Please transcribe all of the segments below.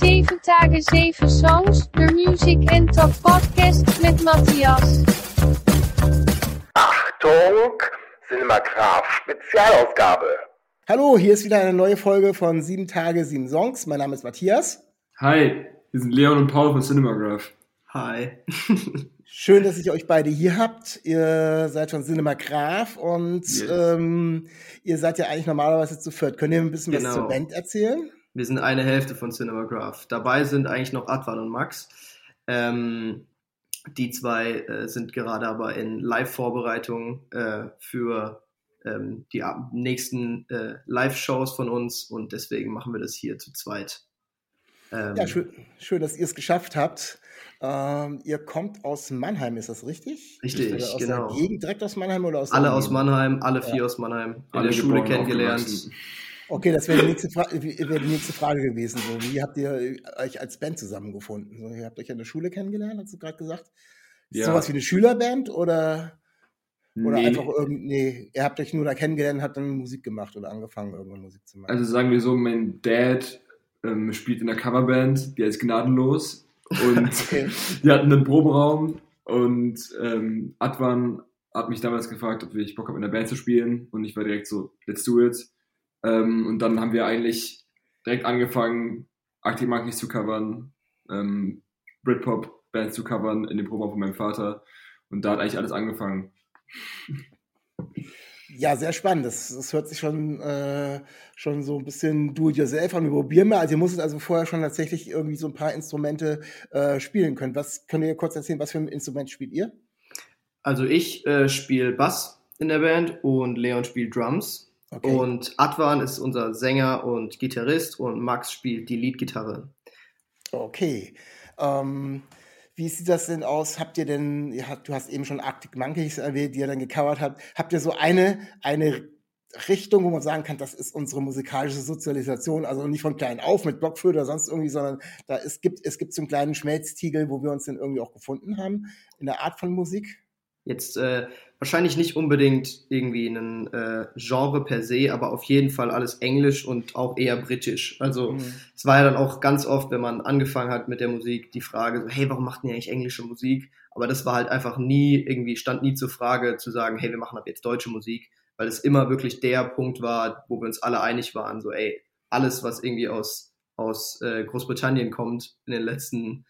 7 Tage 7 Songs, der Music and Talk Podcast mit Matthias. Achtung, Cinemagraph Spezialausgabe. Hallo, hier ist wieder eine neue Folge von 7 Tage 7 Songs. Mein Name ist Matthias. Hi, wir sind Leon und Paul von Cinemagraph. Hi. Schön, dass ich euch beide hier habt. Ihr seid von Cinemagraph und Yes. ähm, ihr seid ja eigentlich normalerweise zu viert. Könnt ihr ein bisschen was Genau. zur Band erzählen? Wir sind eine Hälfte von Cinemagraph. Dabei sind eigentlich noch Advan und Max. Ähm, die zwei äh, sind gerade aber in Live-Vorbereitung äh, für ähm, die nächsten äh, Live-Shows von uns und deswegen machen wir das hier zu zweit. Ähm, Ja, schön, schön dass ihr es geschafft habt. Ähm, ihr kommt aus Mannheim, ist das richtig? Richtig, Oder aus genau. der Gegend direkt aus Mannheim oder aus Alle der aus? Mannheim, alle vier aus Mannheim, in Alle der Schule kennengelernt. Okay, das wäre die, wäre die nächste Frage gewesen. So, wie habt ihr euch als Band zusammengefunden? So, ihr habt euch an der Schule kennengelernt, hast du gerade gesagt? Ist Ja. sowas wie eine Schülerband oder, oder Nee, einfach irgendwie, nee, ihr habt euch nur da kennengelernt und habt dann Musik gemacht oder angefangen, irgendwann Musik zu machen? Also sagen wir so, mein Dad ähm, spielt in einer Coverband, die heißt Gnadenlos. Und Okay. die hatten einen Proberaum und ähm, Advan hat mich damals gefragt, ob ich Bock habe, in der Band zu spielen. Und ich war direkt so, let's do it. Ähm, und dann haben wir eigentlich direkt angefangen, Arctic Monkeys zu covern, ähm, Britpop-Bands zu covern in dem Proberaum von meinem Vater. Und da hat eigentlich alles angefangen. Ja, sehr spannend. Das, das hört sich schon, äh, schon so ein bisschen do-it-yourself an. Wir probieren mal. Also ihr musstet also vorher schon tatsächlich irgendwie so ein paar Instrumente äh, spielen können. Was könnt ihr kurz erzählen, was für ein Instrument spielt ihr? Also ich äh, spiele Bass in der Band und Leon spielt Drums. Okay. Und Advan ist unser Sänger und Gitarrist und Max spielt die Leadgitarre. Okay. Ähm, wie sieht das denn aus? Habt ihr denn, ihr habt, du hast eben schon Arctic Monkeys erwähnt, die ihr dann gecovert habt. Habt ihr so eine, eine Richtung, wo man sagen kann, das ist unsere musikalische Sozialisation, also nicht von klein auf mit Blockflöte oder sonst irgendwie, sondern da es gibt, es gibt so einen kleinen Schmelztiegel, wo wir uns dann irgendwie auch gefunden haben in der Art von Musik. Jetzt äh, wahrscheinlich nicht unbedingt irgendwie ein äh, Genre per se, aber auf jeden Fall alles Englisch und auch eher britisch. Also Mhm. es war ja dann auch ganz oft, wenn man angefangen hat mit der Musik, die Frage so, hey, warum macht ihr eigentlich englische Musik? Aber das war halt einfach nie irgendwie, stand nie zur Frage zu sagen, hey, wir machen ab jetzt deutsche Musik, weil es immer wirklich der Punkt war, wo wir uns alle einig waren, so, ey, alles, was irgendwie aus, aus äh, Großbritannien kommt in den letzten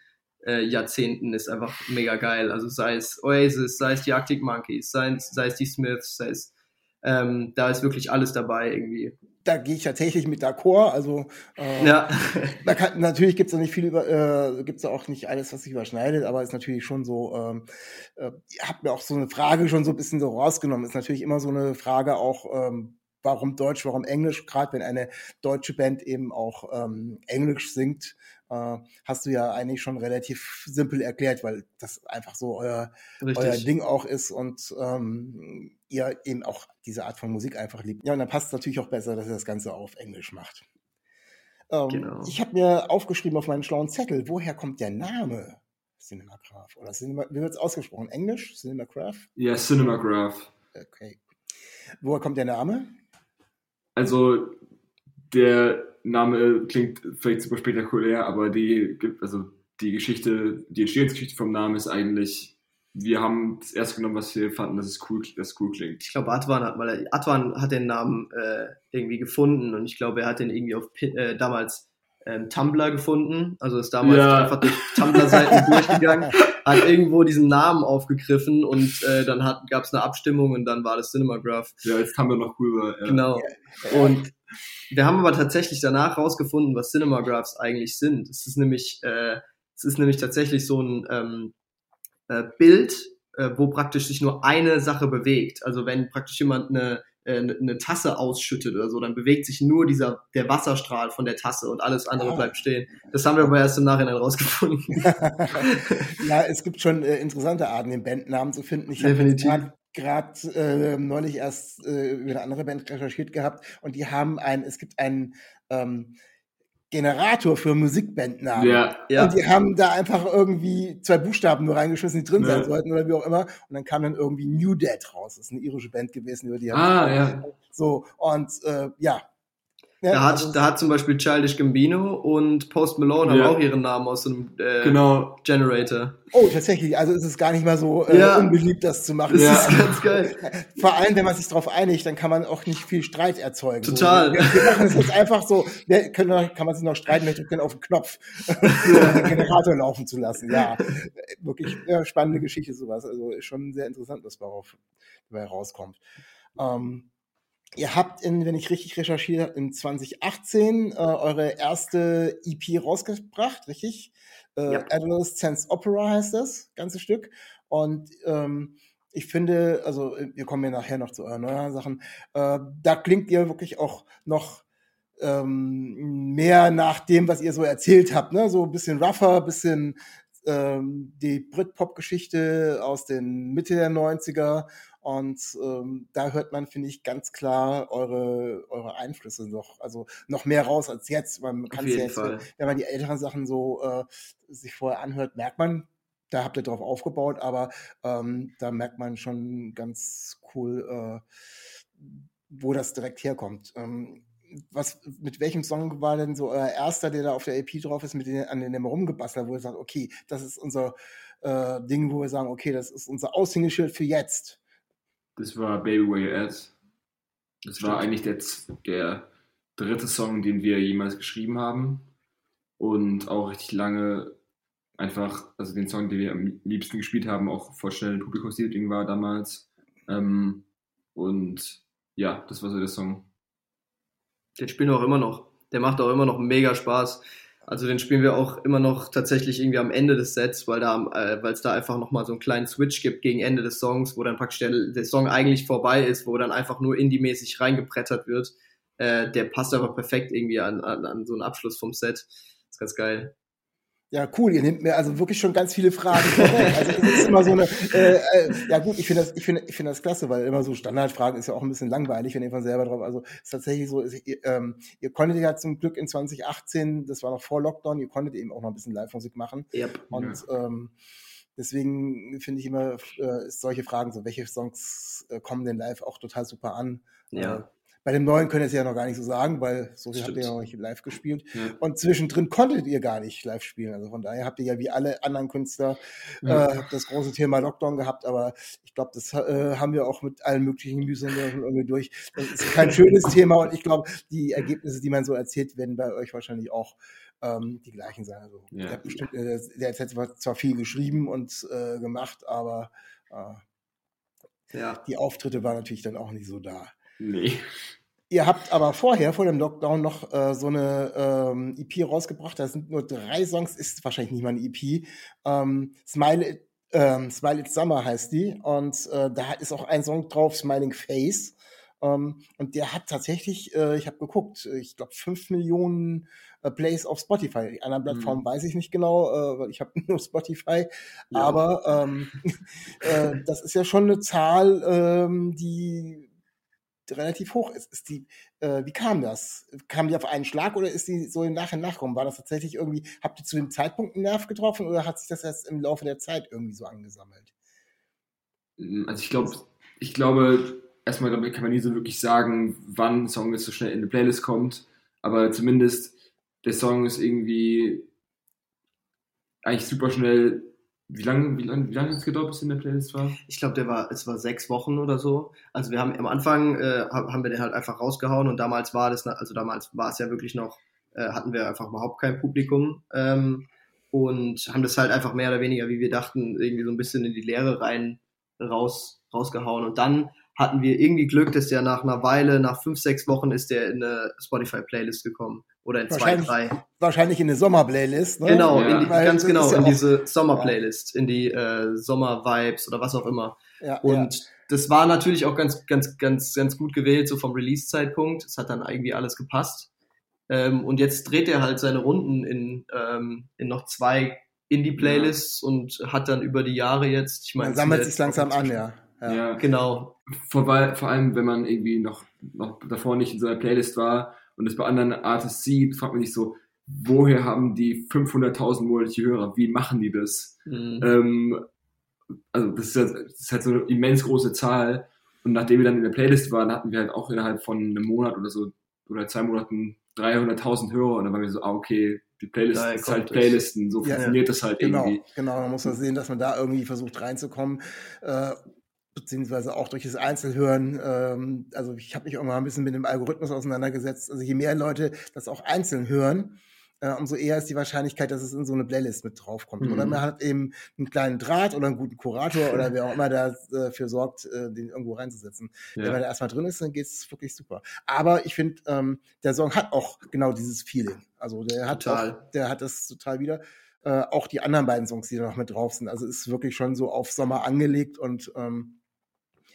äh, Jahrzehnten ist einfach mega geil. Also sei es Oasis, sei es die Arctic Monkeys, sei es, sei es die Smiths, sei es, ähm, da ist wirklich alles dabei irgendwie. Da gehe ich tatsächlich mit d'accord. Also äh, Ja, kann, natürlich gibt es da nicht viel über, äh, gibt es auch nicht alles, was sich überschneidet, aber ist natürlich schon so, ähm, äh, ihr habt mir auch so eine Frage schon so ein bisschen so rausgenommen. Ist natürlich immer so eine Frage auch, ähm, warum Deutsch, warum Englisch, gerade wenn eine deutsche Band eben auch ähm, Englisch singt, äh, hast du ja eigentlich schon relativ simpel erklärt, weil das einfach so euer, euer. Ding auch ist und ähm, ihr eben auch diese Art von Musik einfach liebt. Ja, und dann passt es natürlich auch besser, dass ihr das Ganze auf Englisch macht. Ähm, Genau. Ich habe mir aufgeschrieben auf meinen schlauen Zettel, woher kommt der Name Cinemagraph? Oder Cinema, wie wird es ausgesprochen? Englisch? Cinemagraph? Ja, Cinemagraph. Okay. Woher kommt der Name? Also der Name klingt vielleicht super spektakulär, aber die gibt also die Geschichte, die Entstehungsgeschichte vom Namen ist eigentlich, wir haben das erste genommen, was wir fanden, dass es cool, dass es cool klingt. Ich glaube, Advan hat, weil er, Advan hat den Namen äh, irgendwie gefunden und ich glaube, er hat den irgendwie auf äh, damals ähm, Tumblr gefunden, also ist damals Ja. einfach durch Tumblr-Seiten durchgegangen, hat irgendwo diesen Namen aufgegriffen und äh, dann gab es eine Abstimmung und dann war das Cinemagraph. Ja, als Tumblr noch cool war. Ja. Genau. Und wir haben aber tatsächlich danach rausgefunden, was Cinemagraphs eigentlich sind. Es ist nämlich, äh, es ist nämlich tatsächlich so ein ähm, äh, Bild, äh, wo praktisch sich nur eine Sache bewegt. Also wenn praktisch jemand eine, äh, eine Tasse ausschüttet oder so, dann bewegt sich nur dieser der Wasserstrahl von der Tasse und alles andere Ah. bleibt stehen. Das haben wir aber erst im Nachhinein rausgefunden. ja, es gibt schon äh, interessante Arten, den Bandnamen zu finden. Ich habe Definitiv. Gerade äh, neulich erst äh, über eine andere Band recherchiert gehabt und die haben ein, es gibt einen ähm, Generator für Musikbandnamen. Ja, Ja. Und die haben da einfach irgendwie zwei Buchstaben nur reingeschmissen, die drin sein Ja. sollten oder wie auch immer. Und dann kam dann irgendwie New Dead raus. Das ist eine irische Band gewesen, über die haben Ah, ja. so und äh, ja, Ja, da, hat, also- da hat zum Beispiel Childish Gambino und Post Malone Ja. haben auch ihren Namen aus so einem äh, Genau. Generator. Oh, tatsächlich. Also ist es gar nicht mal so äh, Ja. unbeliebt, das zu machen. Das Ja. ist ganz geil. Vor allem, wenn man sich darauf einigt, dann kann man auch nicht viel Streit erzeugen. Total. So, wir, machen es jetzt einfach so, wer, können, kann man sich noch streiten, wir drücken auf den Knopf, den Generator laufen zu lassen. Ja, wirklich ja, spannende Geschichte sowas. Also ist schon sehr interessant, was darauf dabei rauskommt. Ähm, ihr habt, in, wenn ich richtig recherchiere, in 2018 äh, eure erste EP rausgebracht, richtig? Äh, Ja. Adolescence Opera heißt das ganze Stück. Und ähm, ich finde, also äh, wir kommen ja nachher noch zu euren neuen Sachen, äh, da klingt ihr wirklich auch noch ähm, mehr nach dem, was ihr so erzählt habt, ne? So ein bisschen rougher, bisschen ähm, die Britpop-Geschichte aus den Mitte der 90er. Und ähm, da hört man, finde ich, ganz klar eure, eure Einflüsse noch, also noch mehr raus als jetzt. Man kann es ja jetzt, Fall. wenn man die älteren Sachen so äh, sich vorher anhört, merkt man, da habt ihr drauf aufgebaut, aber ähm, da merkt man schon ganz cool, äh, wo das direkt herkommt. Ähm, was, mit welchem Song war denn so euer erster, der da auf der EP drauf ist, mit den, an dem rumgebastelt, wo ihr sagt, okay, das ist unser äh, Ding, wo wir sagen, okay, das ist unser Aushängeschild für jetzt. Das war Baby Where You At. Das Stimmt. war eigentlich der, der dritte Song, den wir jemals geschrieben haben. Und auch richtig lange einfach, also den Song, den wir am liebsten gespielt haben, auch voll schnell ein Publikumsliebling war damals. Ähm, und ja, das war so der Song. Den spielen wir auch immer noch. Der macht auch immer noch mega Spaß. Also den spielen wir auch immer noch tatsächlich irgendwie am Ende des Sets, weil da, äh, weil es da einfach nochmal so einen kleinen Switch gibt gegen Ende des Songs, wo dann praktisch der, der Song eigentlich vorbei ist, wo dann einfach nur indie-mäßig reingeprettert wird. Äh, der passt aber perfekt irgendwie an, an, an so einen Abschluss vom Set. ist ganz geil. Ja, cool. Ihr nehmt mir also wirklich schon ganz viele Fragen. Also es ist immer so eine, äh, äh, ja gut, ich finde das, ich finde, ich finde das klasse, weil immer so Standardfragen ist ja auch ein bisschen langweilig, wenn ihr von selber drauf. Also es ist tatsächlich so, ist, ihr, ähm, ihr konntet ja zum Glück in 2018, das war noch vor Lockdown, ihr konntet eben auch noch ein bisschen Live-Musik machen. Yep. Und ähm, deswegen finde ich immer äh, solche Fragen, so welche Songs äh, kommen denn live auch total super an. Ja. Bei dem neuen könnt ihr es ja noch gar nicht so sagen, weil so viel habt ihr ja noch nicht live gespielt. Ja. Und zwischendrin konntet ihr gar nicht live spielen. Also von daher habt ihr ja wie alle anderen Künstler Ja. äh, das große Thema Lockdown gehabt. Aber ich glaube, das äh, haben wir auch mit allen möglichen Mühsalen irgendwie durch. Das ist kein schönes Thema und ich glaube, die Ergebnisse, die man so erzählt, werden bei euch wahrscheinlich auch ähm, die gleichen sein. Also Ja. der, hat bestimmt, äh, der hat jetzt zwar viel geschrieben und äh, gemacht, aber äh, die Auftritte waren natürlich dann auch nicht so da. Nee. Ihr habt aber vorher, vor dem Lockdown, noch äh, so eine ähm, EP rausgebracht. Da sind nur drei Songs, ist wahrscheinlich nicht mal eine EP. Ähm, Smile, It, ähm, Smile It's Summer heißt die. Und äh, da ist auch ein Song drauf, Smiling Face. Ähm, und der hat tatsächlich, äh, ich habe geguckt, ich glaube, fünf Millionen äh, Plays auf Spotify. Die anderen Plattformen weiß ich nicht genau, äh, weil ich habe nur Spotify. Ja. Aber ähm, äh, das ist ja schon eine Zahl, ähm, die relativ hoch ist. ist die, äh, wie kam das? Kam die auf einen Schlag oder ist die so im Nach und Nachkommen? War das tatsächlich irgendwie, habt ihr zu dem Zeitpunkt einen Nerv getroffen oder hat sich das erst im Laufe der Zeit irgendwie so angesammelt? Also ich glaube, ich glaube, erstmal kann man nie so wirklich sagen, wann ein Song jetzt so schnell in eine Playlist kommt. Aber zumindest der Song ist irgendwie eigentlich super schnell. Wie lange wie lang, wie lang hat es gedauert, bis in der Playlist war? Ich glaube, der war, es war sechs Wochen oder so. Also wir haben am Anfang äh, hab- haben wir den halt einfach rausgehauen und damals war das, also damals war es ja wirklich noch, äh, hatten wir einfach überhaupt kein Publikum ähm, und haben das halt einfach mehr oder weniger, wie wir dachten, irgendwie so ein bisschen in die Leere rein raus rausgehauen und dann hatten wir irgendwie Glück, dass der nach einer Weile, nach fünf, sechs Wochen ist der in eine Spotify-Playlist gekommen. Oder in zwei, Wahrscheinlich- drei. Wahrscheinlich in eine Sommerplaylist, ne? Genau, Ja. in die, ganz genau, ja in diese Sommer-Playlist, in die äh, Sommer-Vibes oder was auch immer. Ja, Und das war natürlich auch ganz, ganz, ganz, ganz gut gewählt, so vom Release-Zeitpunkt. Es hat dann irgendwie alles gepasst. Ähm, und jetzt dreht er halt seine Runden in, ähm, in noch zwei Indie-Playlists und hat dann über die Jahre jetzt, ich meine, Man sammelt sich langsam an, ja. ja. Genau, Vor, vor allem, wenn man irgendwie noch, noch davor nicht in so einer Playlist war und es bei anderen Artists sieht, fragt man sich so, woher haben die 500.000 monatliche Hörer? Wie machen die das? Mhm. Ähm, also das ist, halt, das ist halt so eine immens große Zahl. Und nachdem wir dann in der Playlist waren, hatten wir halt auch innerhalb von einem Monat oder so oder zwei Monaten 300.000 Hörer und dann waren wir so, ah, okay, die Playlist Daher ist halt. Playlisten, so Ja, funktioniert das halt Genau, irgendwie. genau. Man muss das sehen, dass man da irgendwie versucht reinzukommen. Äh, beziehungsweise auch durch das Einzelhören. Ähm, also ich habe mich auch mal ein bisschen mit dem Algorithmus auseinandergesetzt. Also je mehr Leute das auch einzeln hören, äh, umso eher ist die Wahrscheinlichkeit, dass es in so eine Playlist mit draufkommt. Mhm. Oder man hat eben einen kleinen Draht oder einen guten Kurator oder wer auch immer dafür sorgt, äh, den irgendwo reinzusetzen. Wenn man Ja. da erstmal drin ist, dann geht es wirklich super. Aber ich finde, ähm, der Song hat auch genau dieses Feeling. Also der hat Total. Auch, der hat das total wieder. Äh, auch die anderen beiden Songs, die da noch mit drauf sind. Also ist wirklich schon so auf Sommer angelegt und ähm,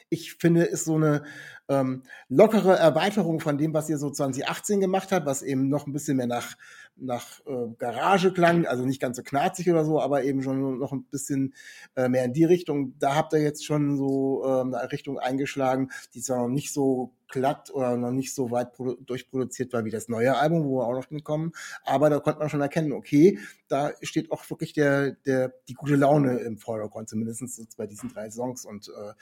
ich finde, ist so eine ähm, lockere Erweiterung von dem, was ihr so 2018 gemacht habt, was eben noch ein bisschen mehr nach, nach äh, Garage klang, also nicht ganz so knarzig oder so, aber eben schon noch ein bisschen äh, mehr in die Richtung. Da habt ihr jetzt schon so ähm, eine Richtung eingeschlagen, die zwar noch nicht so glatt oder noch nicht so weit produ durchproduziert war wie das neue Album, wo wir auch noch hinkommen, aber da konnte man schon erkennen, okay, da steht auch wirklich der, der, die gute Laune im Vordergrund, zumindest bei diesen drei Songs und äh,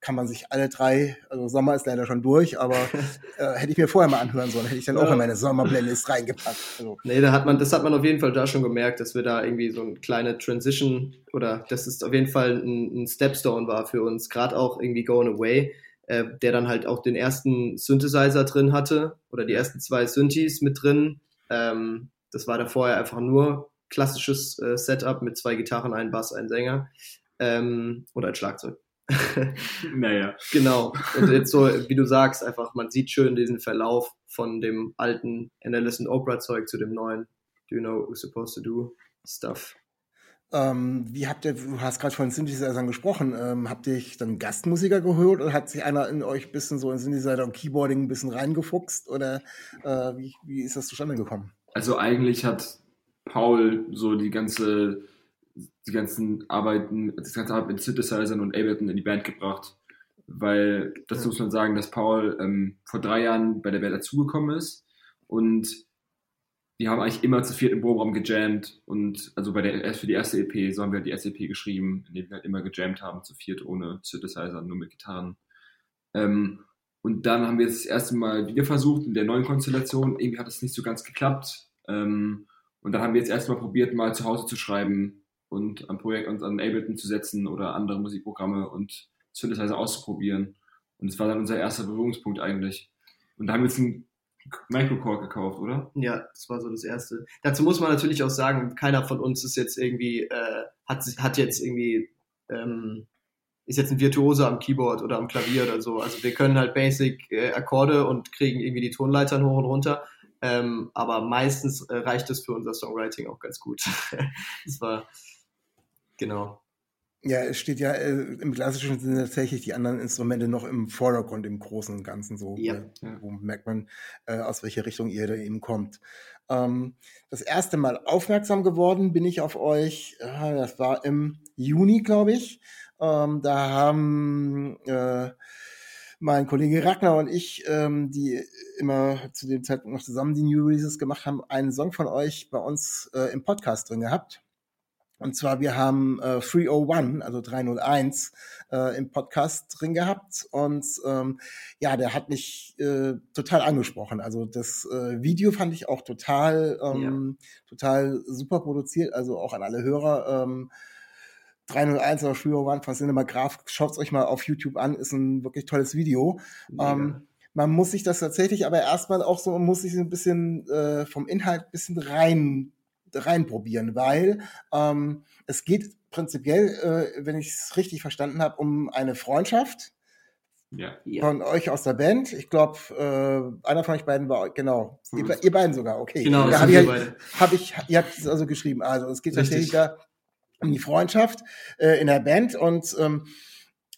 kann man sich alle drei, also Sommer ist leider schon durch, aber äh, hätte ich mir vorher mal anhören sollen, hätte ich dann auch Ja. in meine Sommerplaylist reingepackt. Also, Nee, da hat man, das hat man auf jeden Fall da schon gemerkt, dass wir da irgendwie so eine kleine Transition oder dass es auf jeden Fall ein, ein Stepstone war für uns, gerade auch irgendwie Going Away, äh, der dann halt auch den ersten Synthesizer drin hatte oder die ersten zwei Synthes mit drin. Ähm, das war da vorher einfach nur klassisches äh, Setup mit zwei Gitarren, ein Bass, ein Sänger ähm, und ein Schlagzeug. Naja. Genau. Und jetzt so, wie du sagst, einfach, man sieht schön diesen Verlauf von dem alten Annalise und Oprah Zeug zu dem neuen Do you know what we're supposed to do stuff. Ähm, wie habt ihr, du hast gerade von Synthesizern gesprochen, ähm, habt ihr dann Gastmusiker geholt oder hat sich einer in euch ein bisschen so in Synthesizer und Keyboarding ein bisschen reingefuchst oder äh, wie, wie ist das zustande gekommen? Also eigentlich hat Paul so die ganze, die ganzen Arbeiten, das ganze Arbeit mit Synthesizern und Ableton in die Band gebracht. Weil, dazu muss man sagen, dass Paul ähm, vor drei Jahren bei der Band dazugekommen ist und die haben eigentlich immer zu viert im Proberaum gejammt und also bei der für die erste EP, so haben wir halt die erste EP geschrieben, in der wir halt immer gejammt haben, zu viert ohne Synthesizer, nur mit Gitarren. Ähm, und dann haben wir es das erste Mal wieder versucht in der neuen Konstellation. Irgendwie hat es nicht so ganz geklappt. Ähm, und dann haben wir jetzt erstmal probiert, mal zu Hause zu schreiben und am Projekt uns an Ableton zu setzen oder andere Musikprogramme und Synthesizer auszuprobieren. Und das war dann unser erster Berührungspunkt eigentlich. Und da haben wir jetzt einen Microcore gekauft, oder? Ja, das war so das Erste. Dazu muss man natürlich auch sagen, keiner von uns ist jetzt irgendwie, äh, hat, hat jetzt irgendwie, ähm, ist jetzt ein Virtuose am Keyboard oder am Klavier oder so. Also wir können halt basic äh, Akkorde und kriegen irgendwie die Tonleitern hoch und runter. Ähm, aber meistens äh, reicht es für unser Songwriting auch ganz gut. das war, genau. Ja, es steht ja äh, im klassischen Sinne tatsächlich die anderen Instrumente noch im Vordergrund, im Großen und Ganzen so. Ja. Äh, wo merkt man, äh, aus welcher Richtung ihr da eben kommt. Ähm, das erste Mal aufmerksam geworden bin ich auf euch, äh, das war im Juni, glaube ich. Ähm, da haben äh, mein Kollege Ragnar und ich, ähm, die immer zu dem Zeitpunkt noch zusammen die New Releases gemacht haben, einen Song von euch bei uns äh, im Podcast drin gehabt. Und zwar, wir haben äh, 301, also 301, äh, im Podcast drin gehabt. Und ähm, ja, der hat mich äh, total angesprochen. Also das äh, Video fand ich auch total, ähm, total super produziert. Also auch an alle Hörer. Ähm, 301 oder 301 von Cinema Graph, schaut's euch mal auf YouTube an, ist ein wirklich tolles Video. Ähm, man muss sich das tatsächlich aber erstmal auch so, man muss sich ein bisschen äh, vom Inhalt ein bisschen rein reinprobieren, weil ähm, es geht prinzipiell, äh, wenn ich es richtig verstanden habe, um eine Freundschaft Ja. ja. von euch aus der Band. Ich glaube, äh, einer von euch beiden war, genau, ihr, be- ihr beiden sogar, okay. Genau, da habe ich, halt- hab ich, ihr habt es also geschrieben. Also es geht tatsächlich da um die Freundschaft äh, in der Band und ähm,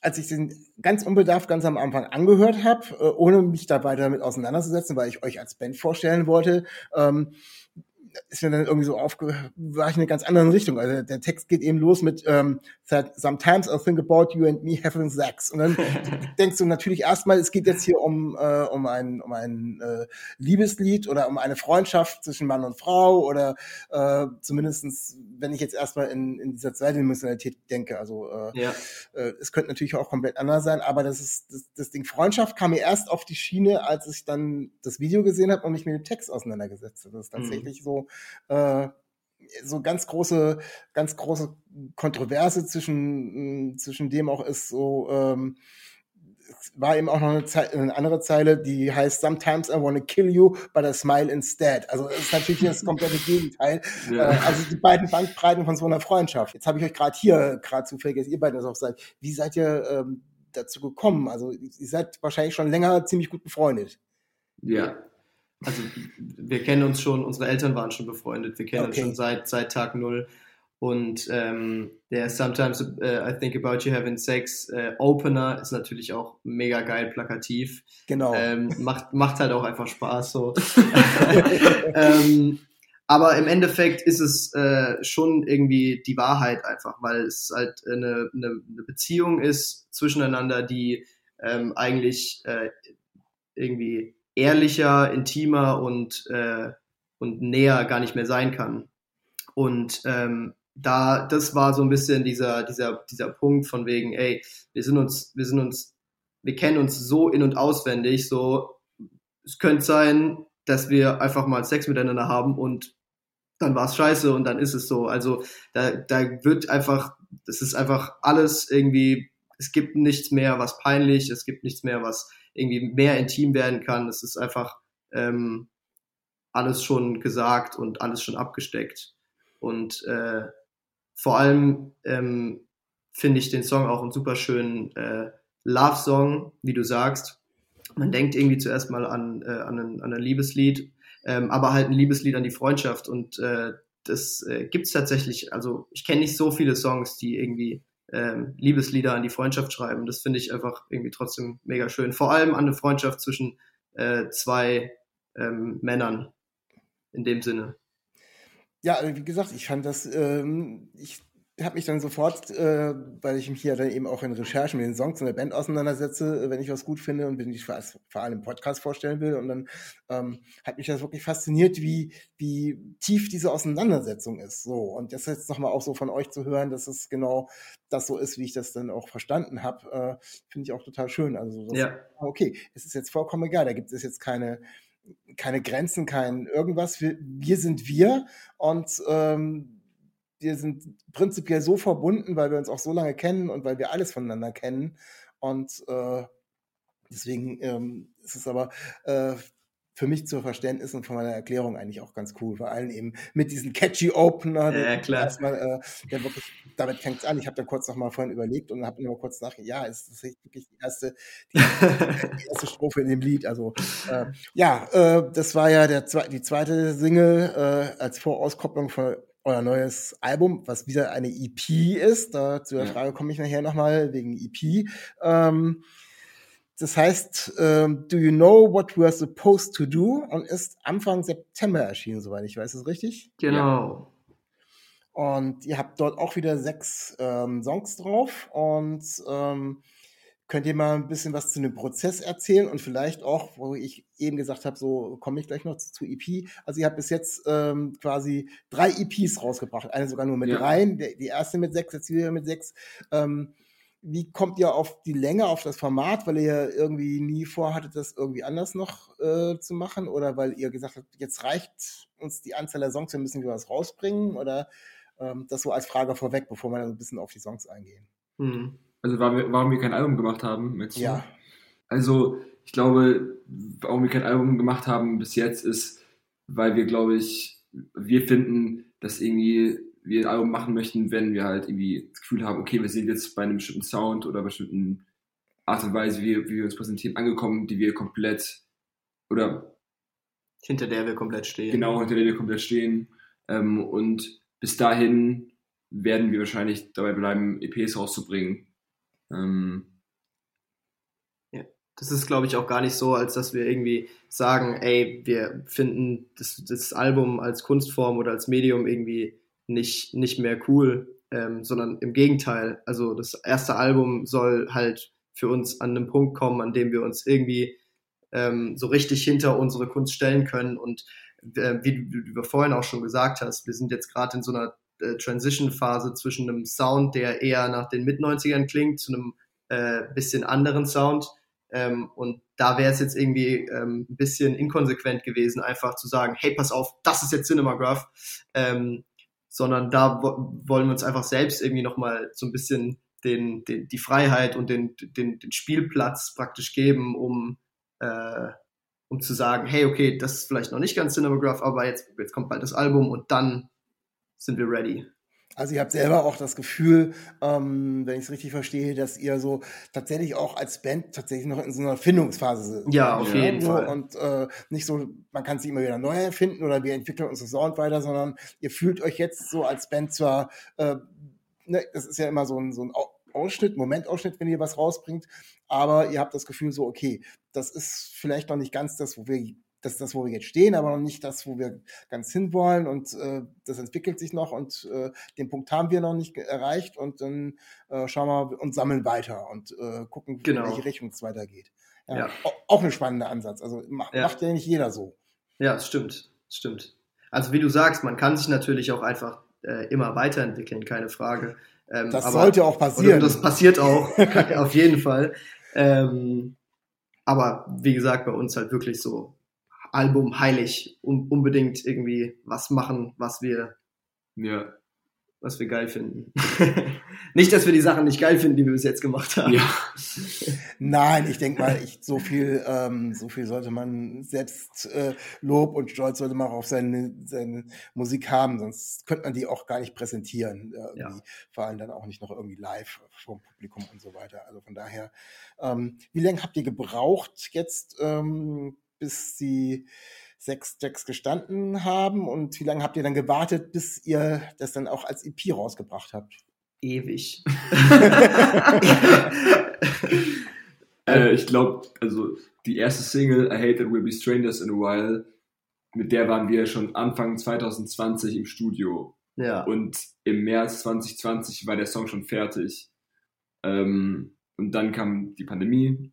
als ich den ganz unbedarft ganz am Anfang angehört habe, äh, ohne mich da weiter damit auseinanderzusetzen, weil ich euch als Band vorstellen wollte, ähm, ist mir dann irgendwie so aufge, war ich in eine ganz andere Richtung. Also der Text geht eben los mit ähm, Sometimes I think about you and me having sex. Und dann denkst du natürlich erstmal, es geht jetzt hier um, äh, um ein, um ein äh, Liebeslied oder um eine Freundschaft zwischen Mann und Frau oder äh, zumindestens, wenn ich jetzt erstmal in, in dieser Zweidimensionalität denke. Also äh, ja. äh, es könnte natürlich auch komplett anders sein, aber das ist das, das Ding Freundschaft kam mir erst auf die Schiene, als ich dann das Video gesehen habe und mich mit dem Text auseinandergesetzt habe. Das ist mhm. tatsächlich mhm. so äh, so ganz große, ganz große Kontroverse zwischen, zwischen dem auch ist so, ähm, war eben auch noch eine, Ze eine andere Zeile, die heißt Sometimes I want to kill you, but I smile instead. Also das ist natürlich das komplette Gegenteil. Ja. Äh, also die beiden Bandbreiten von so einer Freundschaft. Jetzt habe ich euch gerade hier, gerade zufällig, dass ihr beiden das auch seid. Wie seid ihr ähm, dazu gekommen? Also ihr seid wahrscheinlich schon länger ziemlich gut befreundet. Ja. Also wir kennen uns schon, unsere Eltern waren schon befreundet. Wir kennen okay. uns schon seit, seit Tag null. Und ähm, der Sometimes uh, I Think About You Having Sex äh, Opener ist natürlich auch mega geil plakativ. Genau. Ähm, macht, macht halt auch einfach Spaß so. ähm, aber im Endeffekt ist es äh, schon irgendwie die Wahrheit einfach, weil es halt eine, eine, eine Beziehung ist zwischeneinander, die ähm, eigentlich äh, irgendwie ehrlicher, intimer und, äh, und näher gar nicht mehr sein kann. Und ähm, da, das war so ein bisschen dieser, dieser, dieser Punkt von wegen, ey, wir sind uns, wir sind uns, wir kennen uns so in- und auswendig, so, es könnte sein, dass wir einfach mal Sex miteinander haben und dann war es scheiße und dann ist es so. Also da, da wird einfach, das ist einfach alles irgendwie, es gibt nichts mehr, was peinlich, es gibt nichts mehr, was irgendwie mehr intim werden kann. Es ist einfach ähm, alles schon gesagt und alles schon abgesteckt. Und äh, vor allem ähm, finde ich den Song auch einen super schönen äh, Love-Song, wie du sagst. Man denkt irgendwie zuerst mal an, äh, an, ein, an ein Liebeslied, ähm, aber halt ein Liebeslied an die Freundschaft. Und äh, das äh, gibt es tatsächlich. Also ich kenne nicht so viele Songs, die irgendwie ähm, Liebeslieder an die Freundschaft schreiben. Das finde ich einfach irgendwie trotzdem mega schön. Vor allem an eine Freundschaft zwischen äh, zwei ähm, Männern in dem Sinne. Ja, wie gesagt, ich fand das, ähm, ich habe mich dann sofort, äh, weil ich mich hier dann eben auch in Recherchen mit den Songs und der Band auseinandersetze, äh, wenn ich was gut finde und wenn ich vor allem im Podcast vorstellen will. Und dann ähm, hat mich das wirklich fasziniert, wie, wie tief diese Auseinandersetzung ist. So, und das jetzt nochmal auch so von euch zu hören, dass es genau das so ist, wie ich das dann auch verstanden habe, äh, finde ich auch total schön. Also, das, ja. okay, es ist jetzt vollkommen egal, da gibt es jetzt keine keine Grenzen, kein irgendwas. Wir, wir sind wir und ähm, wir sind prinzipiell so verbunden, weil wir uns auch so lange kennen und weil wir alles voneinander kennen. Und äh, deswegen ähm, ist es aber äh, für mich zur Verständnis und von meiner Erklärung eigentlich auch ganz cool. Vor allem eben mit diesen catchy Opener. Ja, klar. Erstmal, äh, der wirklich, damit fängt es an. Ich habe da kurz noch mal vorhin überlegt und habe nur kurz nach, ja, es ist wirklich die erste, die, die erste Strophe in dem Lied. Also äh, ja, äh, das war ja der, die zweite Single äh, als Vorauskopplung von euer neues Album, was wieder eine EP ist. Da zu der Frage komme ich nachher nochmal wegen EP. Ähm, das heißt, ähm, Do You Know What We Are Supposed to Do? und ist Anfang September erschienen, soweit ich weiß. Ist richtig? Genau. Und ihr habt dort auch wieder sechs ähm, Songs drauf und ähm, Könnt ihr mal ein bisschen was zu dem Prozess erzählen und vielleicht auch, wo ich eben gesagt habe, so komme ich gleich noch zu, zu EP. Also ihr habt bis jetzt ähm, quasi drei EPs rausgebracht, eine sogar nur mit ja. dreien, die erste mit sechs, jetzt wieder mit sechs. Ähm, wie kommt ihr auf die Länge, auf das Format, weil ihr irgendwie nie vorhattet, das irgendwie anders noch äh, zu machen oder weil ihr gesagt habt, jetzt reicht uns die Anzahl der Songs, wir müssen wieder was rausbringen oder ähm, das so als Frage vorweg, bevor wir dann ein bisschen auf die Songs eingehen. Mhm. Also warum, warum wir kein Album gemacht haben. Mit ja. Also ich glaube, warum wir kein Album gemacht haben bis jetzt ist, weil wir, glaube ich, wir finden, dass irgendwie wir ein Album machen möchten, wenn wir halt irgendwie das Gefühl haben, okay, wir sind jetzt bei einem bestimmten Sound oder bestimmten Art und Weise, wie, wie wir uns präsentieren, angekommen, die wir komplett oder hinter der wir komplett stehen. Genau, hinter der wir komplett stehen. Ähm, und bis dahin werden wir wahrscheinlich dabei bleiben, EPs rauszubringen. Ähm, ja. das ist, glaube ich, auch gar nicht so, als dass wir irgendwie sagen, ey, wir finden das, das Album als Kunstform oder als Medium irgendwie nicht, nicht mehr cool, ähm, sondern im Gegenteil. Also das erste Album soll halt für uns an einem Punkt kommen, an dem wir uns irgendwie ähm, so richtig hinter unsere Kunst stellen können. Und äh, wie, wie du vorhin auch schon gesagt hast, wir sind jetzt gerade in so einer äh, Transition-Phase zwischen einem Sound, der eher nach den Mit-90ern klingt, zu einem äh, bisschen anderen Sound. Ähm, und da wäre es jetzt irgendwie ähm, ein bisschen inkonsequent gewesen, einfach zu sagen, hey, pass auf, das ist jetzt Cinemagraph. Ähm, sondern da wo wollen wir uns einfach selbst irgendwie nochmal so ein bisschen den, den, die Freiheit und den, den, den Spielplatz praktisch geben, um, äh, um zu sagen, hey, okay, das ist vielleicht noch nicht ganz Cinematograph, aber jetzt, jetzt kommt bald das Album und dann sind wir ready. Also ihr habt selber auch das Gefühl, ähm, wenn ich es richtig verstehe, dass ihr so tatsächlich auch als Band tatsächlich noch in so einer Findungsphase seid. Ja, auf jeden so, Fall. Und äh, nicht so, man kann sich immer wieder neu erfinden oder wir entwickeln unseren Sound weiter, sondern ihr fühlt euch jetzt so als Band zwar, äh, ne, das ist ja immer so ein, so ein Ausschnitt, Momentausschnitt, wenn ihr was rausbringt, aber ihr habt das Gefühl so, okay, das ist vielleicht noch nicht ganz das, wo wir das ist das, wo wir jetzt stehen, aber noch nicht das, wo wir ganz hinwollen. Und äh, das entwickelt sich noch und äh, den Punkt haben wir noch nicht erreicht. Und dann äh, schauen wir und sammeln weiter und äh, gucken, genau. in welche Richtung es weitergeht. Ja, ja. Auch ein spannender Ansatz. Also macht ja. macht ja nicht jeder so. Ja, das stimmt. Das stimmt. Also wie du sagst, man kann sich natürlich auch einfach äh, immer weiterentwickeln, keine Frage. Ähm, das aber, sollte auch passieren. das passiert auch, auf jeden Fall. Ähm, aber wie gesagt, bei uns halt wirklich so Album heilig und unbedingt irgendwie was machen, was wir, ja. was wir geil finden. nicht, dass wir die Sachen nicht geil finden, die wir bis jetzt gemacht haben. Ja. Nein, ich denke mal, ich, so viel, ähm, so viel sollte man selbst äh, Lob und Stolz sollte man auch auf seine, seine Musik haben, sonst könnte man die auch gar nicht präsentieren. Äh, ja. Vor allem dann auch nicht noch irgendwie live vor dem Publikum und so weiter. Also von daher, ähm, wie lange habt ihr gebraucht jetzt? Ähm, bis die sechs Tracks gestanden haben? Und wie lange habt ihr dann gewartet, bis ihr das dann auch als EP rausgebracht habt? Ewig. äh, ich glaube, also die erste Single, I Hate That We'll Be Strangers in a While, mit der waren wir schon Anfang 2020 im Studio. Ja. Und im März 2020 war der Song schon fertig. Ähm, und dann kam die Pandemie.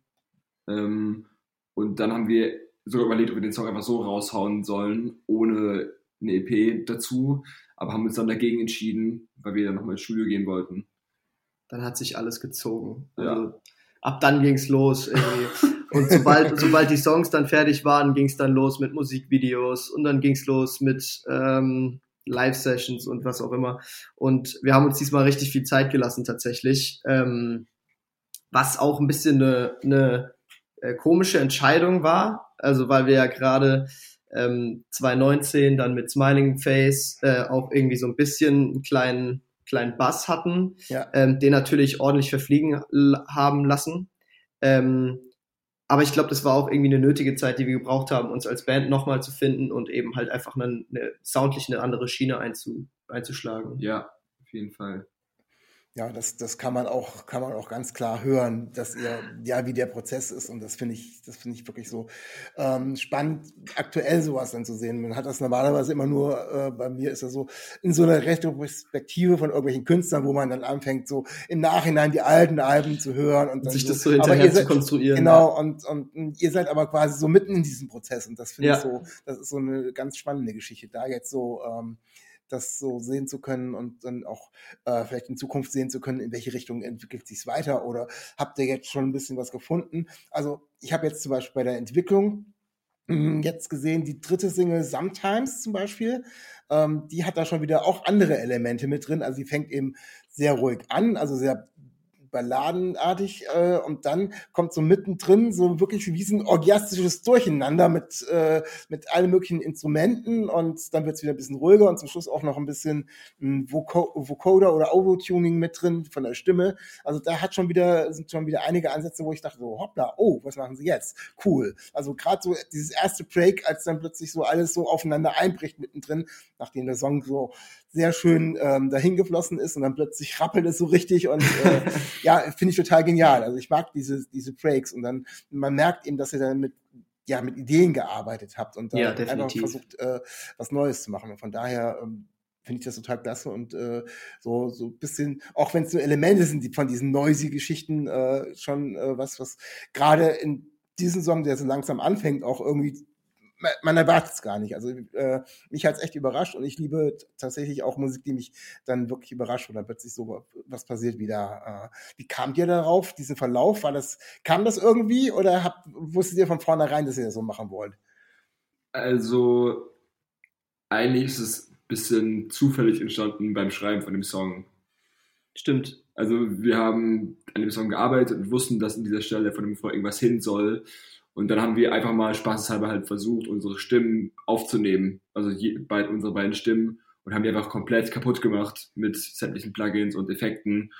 Ähm, und dann haben wir sogar überlegt, ob wir den Song einfach so raushauen sollen, ohne eine EP dazu, aber haben uns dann dagegen entschieden, weil wir dann nochmal ins Studio gehen wollten. Dann hat sich alles gezogen. Also ja. ab dann ging es los irgendwie. Und sobald, sobald die Songs dann fertig waren, ging es dann los mit Musikvideos und dann ging es los mit ähm, Live-Sessions und was auch immer. Und wir haben uns diesmal richtig viel Zeit gelassen tatsächlich. Ähm, was auch ein bisschen eine, eine äh, komische Entscheidung war, also weil wir ja gerade ähm, 2019 dann mit Smiling Face äh, auch irgendwie so ein bisschen einen kleinen, kleinen Bass hatten, ja. ähm, den natürlich ordentlich verfliegen haben lassen. Ähm, aber ich glaube, das war auch irgendwie eine nötige Zeit, die wir gebraucht haben, uns als Band nochmal zu finden und eben halt einfach eine, eine soundlich eine andere Schiene einzu, einzuschlagen. Ja, auf jeden Fall. Ja, das, das kann man auch, kann man auch ganz klar hören, dass ihr, ja, wie der Prozess ist. Und das finde ich, das finde ich wirklich so ähm, spannend, aktuell sowas dann zu sehen. Man hat das normalerweise immer nur, äh, bei mir ist das so, in so einer Retrospektive von irgendwelchen Künstlern, wo man dann anfängt, so im Nachhinein die alten Alben zu hören und sich so, das so hinterher seid, zu konstruieren. Genau, ja. und, und ihr seid aber quasi so mitten in diesem Prozess. Und das finde ja. ich so, das ist so eine ganz spannende Geschichte, da jetzt so ähm, das so sehen zu können und dann auch äh, vielleicht in Zukunft sehen zu können, in welche Richtung entwickelt sich weiter oder habt ihr jetzt schon ein bisschen was gefunden? Also ich habe jetzt zum Beispiel bei der Entwicklung hm, jetzt gesehen, die dritte Single Sometimes zum Beispiel, ähm, die hat da schon wieder auch andere Elemente mit drin. Also sie fängt eben sehr ruhig an, also sehr balladenartig äh, und dann kommt so mittendrin so wirklich wie ein orgiastisches Durcheinander mit, äh, mit allen möglichen Instrumenten und dann wird es wieder ein bisschen ruhiger und zum Schluss auch noch ein bisschen ein Voco Vocoder oder Auto-Tuning mit drin von der Stimme. Also da hat schon wieder, sind schon wieder einige Ansätze, wo ich dachte so, hoppla, oh, was machen sie jetzt? Cool. Also gerade so dieses erste Break, als dann plötzlich so alles so aufeinander einbricht mittendrin, nachdem der Song so sehr schön ähm, dahin geflossen ist und dann plötzlich rappelt es so richtig und äh, ja, finde ich total genial. Also ich mag diese, diese Breaks und dann, man merkt eben, dass ihr dann mit, ja, mit Ideen gearbeitet habt und dann Ja, einfach versucht, äh, was Neues zu machen. Und von daher, ähm, finde ich das total klasse und äh, so so ein bisschen, auch wenn es nur Elemente sind, die von diesen noisy Geschichten äh, schon äh, was, was gerade in diesem Song, der so langsam anfängt, auch irgendwie man, erwartet es gar nicht. Also äh, mich hat es echt überrascht und ich liebe tatsächlich auch Musik, die mich dann wirklich überrascht oder plötzlich so was passiert wieder. Äh, wie kamt ihr darauf, diesen Verlauf? War das, kam das irgendwie oder habt, wusstet ihr von vornherein, dass ihr das so machen wollt? Also, eigentlich ist es ein bisschen zufällig entstanden beim Schreiben von dem Song. Stimmt. Also, wir haben an dem Song gearbeitet und wussten, dass an dieser Stelle von dem Refrain irgendwas hin soll. Und dann haben wir einfach mal spaßeshalber halt versucht, unsere Stimmen aufzunehmen. Also je, beid, unsere beiden Stimmen. Und haben die einfach komplett kaputt gemacht mit sämtlichen Plugins und Effekten.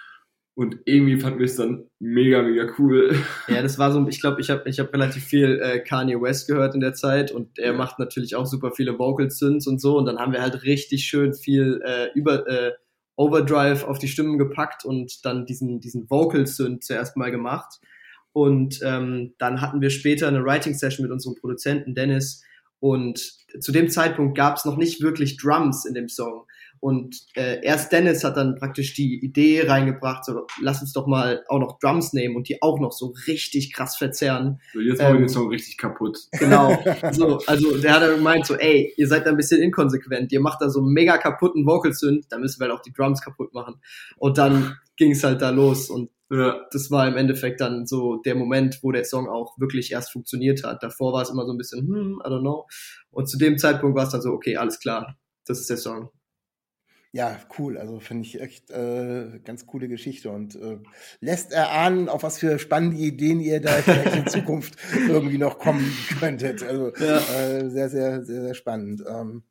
Und irgendwie fanden wir es dann mega, mega cool. Ja, das war so, ich glaube, ich habe ich hab relativ viel äh, Kanye West gehört in der Zeit und er Ja. macht natürlich auch super viele Vocal Synths und so und dann haben wir halt richtig schön viel äh, über äh, Overdrive auf die Stimmen gepackt und dann diesen, diesen Vocal Synth zuerst mal gemacht. Und ähm, dann hatten wir später eine Writing Session mit unserem Produzenten Dennis und zu dem Zeitpunkt gab es noch nicht wirklich Drums in dem Song. Und äh, erst Dennis hat dann praktisch die Idee reingebracht, so lass uns doch mal auch noch Drums nehmen und die auch noch so richtig krass verzerren. So, jetzt machen wir Ähm, den Song richtig kaputt. Genau. So, also der hat dann gemeint so, ey, ihr seid da ein bisschen inkonsequent, ihr macht da so mega kaputten Vocal Synth, da müssen wir halt auch die Drums kaputt machen. Und dann ging es halt da los und Ja, das war im Endeffekt dann so der Moment, wo der Song auch wirklich erst funktioniert hat. Davor war es immer so ein bisschen, hm, I don't know. Und zu dem Zeitpunkt war es dann so, okay, alles klar, das ist der Song. Ja, cool. Also finde ich echt äh, ganz coole Geschichte und äh, lässt erahnen, auf was für spannende Ideen ihr da vielleicht in Zukunft irgendwie noch kommen könntet. Also Ja. äh, sehr, sehr, sehr, sehr spannend. Ähm,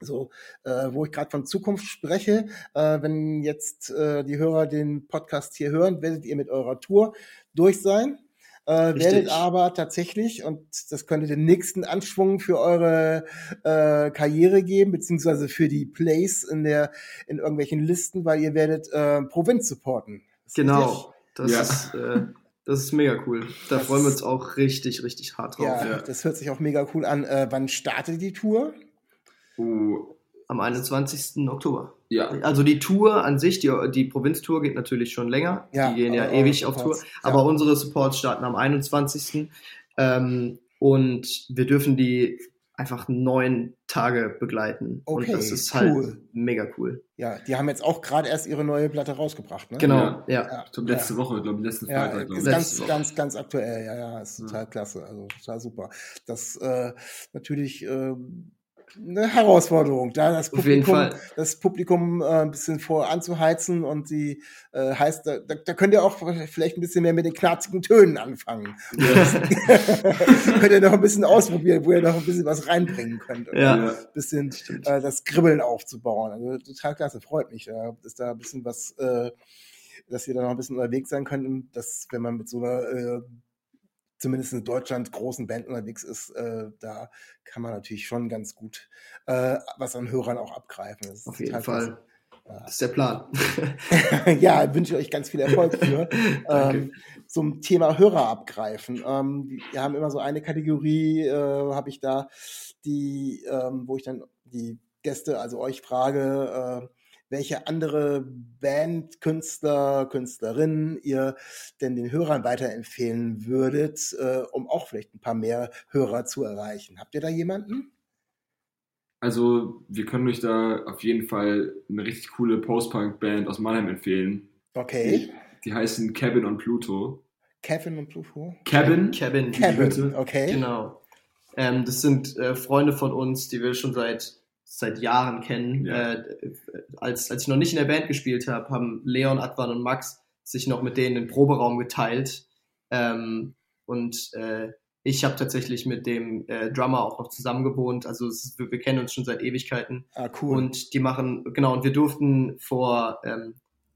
so, äh, wo ich gerade von Zukunft spreche, äh, wenn jetzt äh, die Hörer den Podcast hier hören, werdet ihr mit eurer Tour durch sein. Äh, werdet aber tatsächlich, und das könnte den nächsten Anschwung für eure äh, Karriere geben, beziehungsweise für die Plays in der in irgendwelchen Listen, weil ihr werdet äh, Provinz supporten. Richtig? Genau. Das Ja. ist äh, das ist mega cool. Da Das- freuen wir uns auch richtig, richtig hart drauf. Ja, ja. das hört sich auch mega cool an. Äh, wann startet die Tour? oh, Am 21. Oktober. Ja. Also die Tour an sich, die, die Provinztour geht natürlich schon länger. Ja, die gehen ja aber ewig auf Tour. Supports, Aber ja. unsere Supports starten am 21. Ähm, und wir dürfen die einfach neun Tage begleiten. Okay, und das ist halt cool. mega cool. Ja, die haben jetzt auch gerade erst ihre neue Platte rausgebracht, ne? Genau, Ja. ja. Ja, Ich glaube, letzte Woche, glaube ich, letzten Ja, Freitag, glaube ist ich. ganz, Letzte Woche. ganz, ganz aktuell. Ja, ja, ist total klasse. Also total super. Das äh, natürlich ähm, eine Herausforderung, da das Publikum, das Publikum äh, ein bisschen vor anzuheizen und die äh, heißt, da, da da könnt ihr auch vielleicht ein bisschen mehr mit den knarzigen Tönen anfangen. könnt ihr noch ein bisschen ausprobieren, wo ihr noch ein bisschen was reinbringen könnt. Und Ja. ein bisschen äh, das Kribbeln aufzubauen. Also total klasse, freut mich. Ja, dass da ein bisschen was, äh, dass ihr da noch ein bisschen unterwegs sein könnt und dass, wenn man mit so einer äh, zumindest in Deutschland großen Band unterwegs ist, äh, da kann man natürlich schon ganz gut äh, was an Hörern auch abgreifen. Das ist Auf jeden Fall. Das ist der Plan. ja, wünsche euch ganz viel Erfolg für. Ähm, zum Thema Hörer abgreifen. Ähm, wir haben immer so eine Kategorie, äh, habe ich da, die, ähm, wo ich dann die Gäste, also euch frage, äh, welche andere Band, Künstler, Künstlerin ihr denn den Hörern weiterempfehlen würdet, äh, um auch vielleicht ein paar mehr Hörer zu erreichen. Habt ihr da jemanden? Also, wir können euch da auf jeden Fall eine richtig coole Post-Punk-Band aus Mannheim empfehlen. Okay. Die heißen Cabin on Pluto. Kevin und Pluto? Cabin? Kevin. Kevin, okay. Genau. Ähm, das sind äh, Freunde von uns, die wir schon seit seit Jahren kennen. Ja. Äh, als, als ich noch nicht in der Band gespielt habe, haben Leon, Advan und Max sich noch mit denen den Proberaum geteilt. Ähm, und äh, ich habe tatsächlich mit dem äh, Drummer auch noch zusammen gewohnt. Also ist, wir, wir kennen uns schon seit Ewigkeiten. Ah, cool. Und die machen, genau, und wir durften vor, ähm,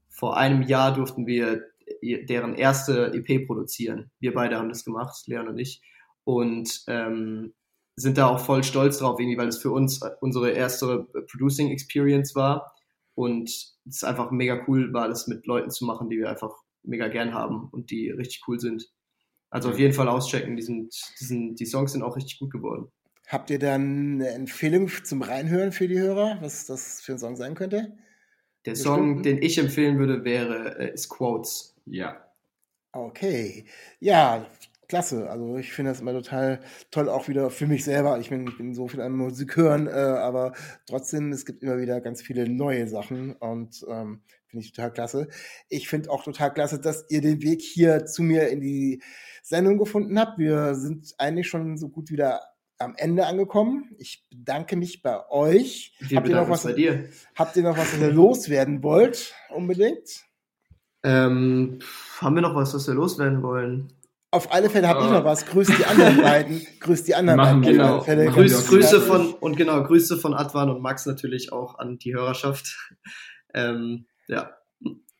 vor einem Jahr durften wir deren erste EP produzieren. Wir beide haben das gemacht, Leon und ich. Und ähm, sind da auch voll stolz drauf, irgendwie, weil es für uns unsere erste Producing Experience war. Und es einfach mega cool war, das mit Leuten zu machen, die wir einfach mega gern haben und die richtig cool sind. Also auf jeden Fall auschecken, die, sind, die, sind, die Songs sind auch richtig gut geworden. Habt ihr dann eine Empfehlung zum Reinhören für die Hörer, was das für ein Song sein könnte? Der Bestimmt. Song, den ich empfehlen würde, wäre äh, ist Quotes. Ja. Okay. Ja, klasse. Also ich finde das immer total toll, auch wieder für mich selber. Ich bin, ich bin so viel an Musik hören, äh, aber trotzdem, es gibt immer wieder ganz viele neue Sachen und ähm, finde ich total klasse. Ich finde auch total klasse, dass ihr den Weg hier zu mir in die Sendung gefunden habt. Wir sind eigentlich schon so gut wieder am Ende angekommen. Ich bedanke mich bei euch. Wir habt, ihr noch was, bei dir. habt ihr noch was, was ihr loswerden wollt? Unbedingt? Ähm, haben wir noch was, was wir loswerden wollen? Auf alle Fälle habe ich noch was. Grüß die anderen beiden. Grüß die anderen Machen beiden. alle Fälle. Grüß. Grüße von und genau, Grüße von Advan und Max natürlich auch an die Hörerschaft. Ähm, ja.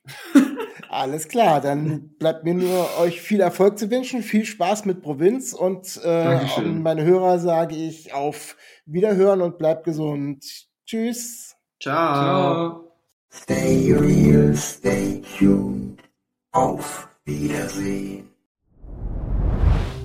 Alles klar, dann bleibt mir nur euch viel Erfolg zu wünschen, viel Spaß mit Provinz und äh, an meine Hörer sage ich auf Wiederhören und bleibt gesund. Tschüss. Ciao. Ciao. Stay real, stay tuned. Auf Wiedersehen.